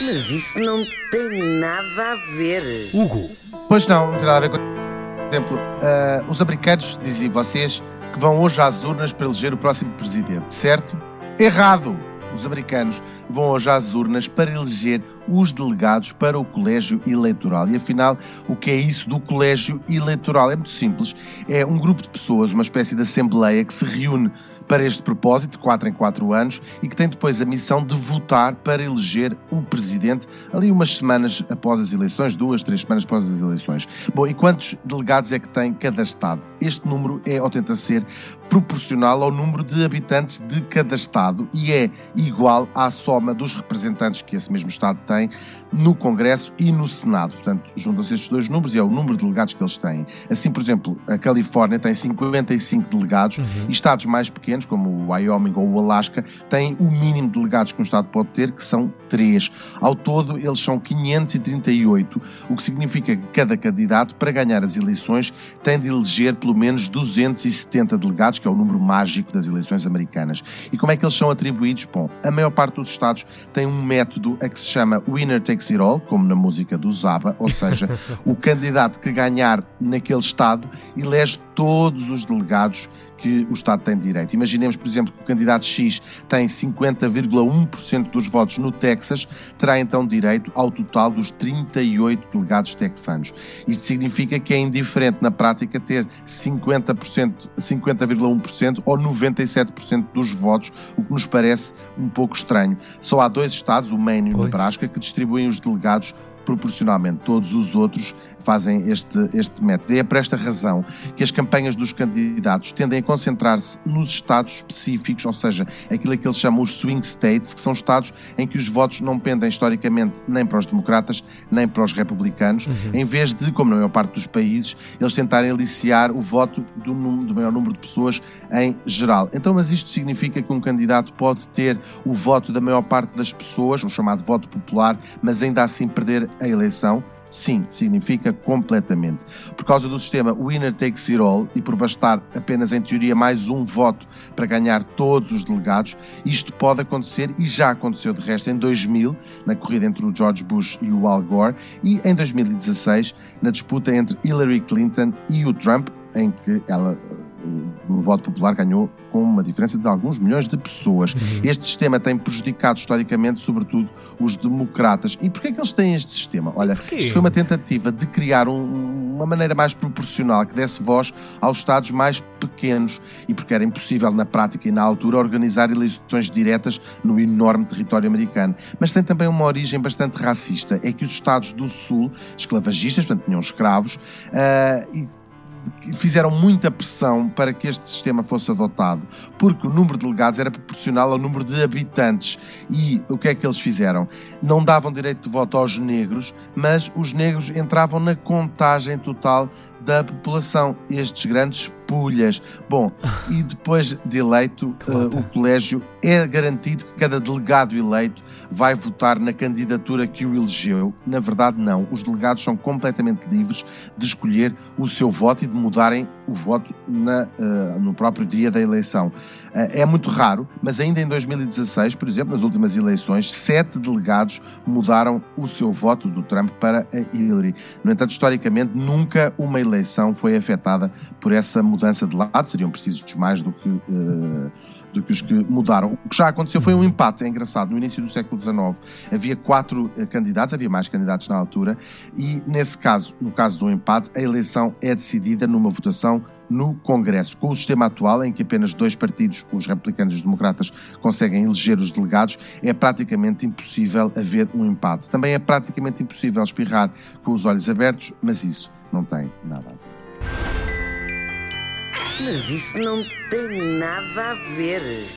Mas isso não tem nada a ver. Hugo, Pois não, não tem nada a ver com. Por exemplo, ah, os americanos dizem vocês que vão hoje às urnas para eleger o próximo presidente, certo? Errado! Os americanos vão hoje às urnas para eleger os delegados para o colégio eleitoral. E afinal, o que é isso do colégio eleitoral? É muito simples. É um grupo de pessoas, uma espécie de assembleia que se reúne para este propósito, 4 em 4 anos, e que tem depois a missão de votar para eleger o presidente ali umas semanas após as eleições, duas, três semanas após as eleições. Bom, e quantos delegados é que tem cada Estado? Este número é ou tenta ser proporcional ao número de habitantes de cada Estado e é igual à soma dos representantes que esse mesmo Estado tem no Congresso e no Senado. Portanto, juntam-se estes dois números e é o número de delegados que eles têm. Assim, por exemplo, a Califórnia tem 55 delegados e estados mais pequenos, como o Wyoming ou o Alasca, têm o mínimo de delegados que um Estado pode ter, que são 3. Ao todo, eles são 538, o que significa que cada candidato, para ganhar as eleições, tem de eleger pelo menos 270 delegados, que é o número mágico das eleições americanas. E como é que eles são atribuídos? Bom, a maior parte dos Estados tem um método a que se chama Winner Takes It All, como na música do Zaba, ou seja, o candidato que ganhar naquele Estado elege todos os delegados que o Estado tem direito. Imaginemos, por exemplo, que o candidato X tem 50,1% dos votos no Texas, terá então direito ao total dos 38 delegados texanos. Isto significa que é indiferente na prática ter 50%, 50,1% ou 97% dos votos, o que nos parece um pouco estranho. Só há dois estados, o Maine e o. Nebraska, que distribuem os delegados proporcionalmente. Todos os outros fazem este, este método. E é por esta razão que as campanhas dos candidatos tendem a concentrar-se nos estados específicos, ou seja, aquilo que eles chamam os swing states, que são estados em que os votos não pendem historicamente nem para os democratas nem para os republicanos, em vez de, como na maior parte dos países, eles tentarem aliciar o voto do, do maior número de pessoas em geral. Então, mas isto significa que um candidato pode ter o voto da maior parte das pessoas, o chamado voto popular, mas ainda assim perder a eleição? Sim, significa completamente. Por causa do sistema winner takes it all e por bastar apenas em teoria mais um voto para ganhar todos os delegados, isto pode acontecer e já aconteceu de resto em 2000, na corrida entre o George Bush e o Al Gore, e em 2016, na disputa entre Hillary Clinton e o Trump, em que ela no voto popular ganhou com uma diferença de alguns milhões de pessoas. Este sistema tem prejudicado historicamente, sobretudo, os democratas. E porquê é que eles têm este sistema? Olha, Porquê? isto foi uma tentativa de criar um- uma maneira mais proporcional que desse voz aos Estados mais pequenos e porque era impossível na prática e na altura organizar eleições diretas no enorme território americano. Mas tem também uma origem bastante racista. É que os Estados do Sul, esclavagistas, portanto tinham escravos, ah, e fizeram muita pressão para que este sistema fosse adotado, porque o número de delegados era proporcional ao número de habitantes. E o que é que eles fizeram? Não davam direito de voto aos negros, mas os negros entravam na contagem total da população, estes grandes Bom, e depois de eleito, eh, o colégio é garantido que cada delegado eleito vai votar na candidatura que o elegeu. Na verdade, não. Os delegados são completamente livres de escolher o seu voto e de mudarem o voto na, eh, no próprio dia da eleição. Eh, é muito raro, mas ainda em 2016, por exemplo, nas últimas eleições, sete delegados mudaram o seu voto do Trump para a Hillary. No entanto, historicamente, nunca uma eleição foi afetada por essa mudança de lado. Seriam precisos mais do que. eh, do que os que mudaram. O que já aconteceu foi um empate, é engraçado. No início do século XIX havia quatro eh, candidatos, havia mais candidatos na altura, e nesse caso, no caso do empate, a eleição é decidida numa votação no Congresso. Com o sistema atual, em que apenas dois partidos, os republicanos e os democratas, conseguem eleger os delegados, é praticamente impossível haver um empate. Também é praticamente impossível espirrar com os olhos abertos, mas isso não tem nada a ver. Mas isso não tem nada a ver.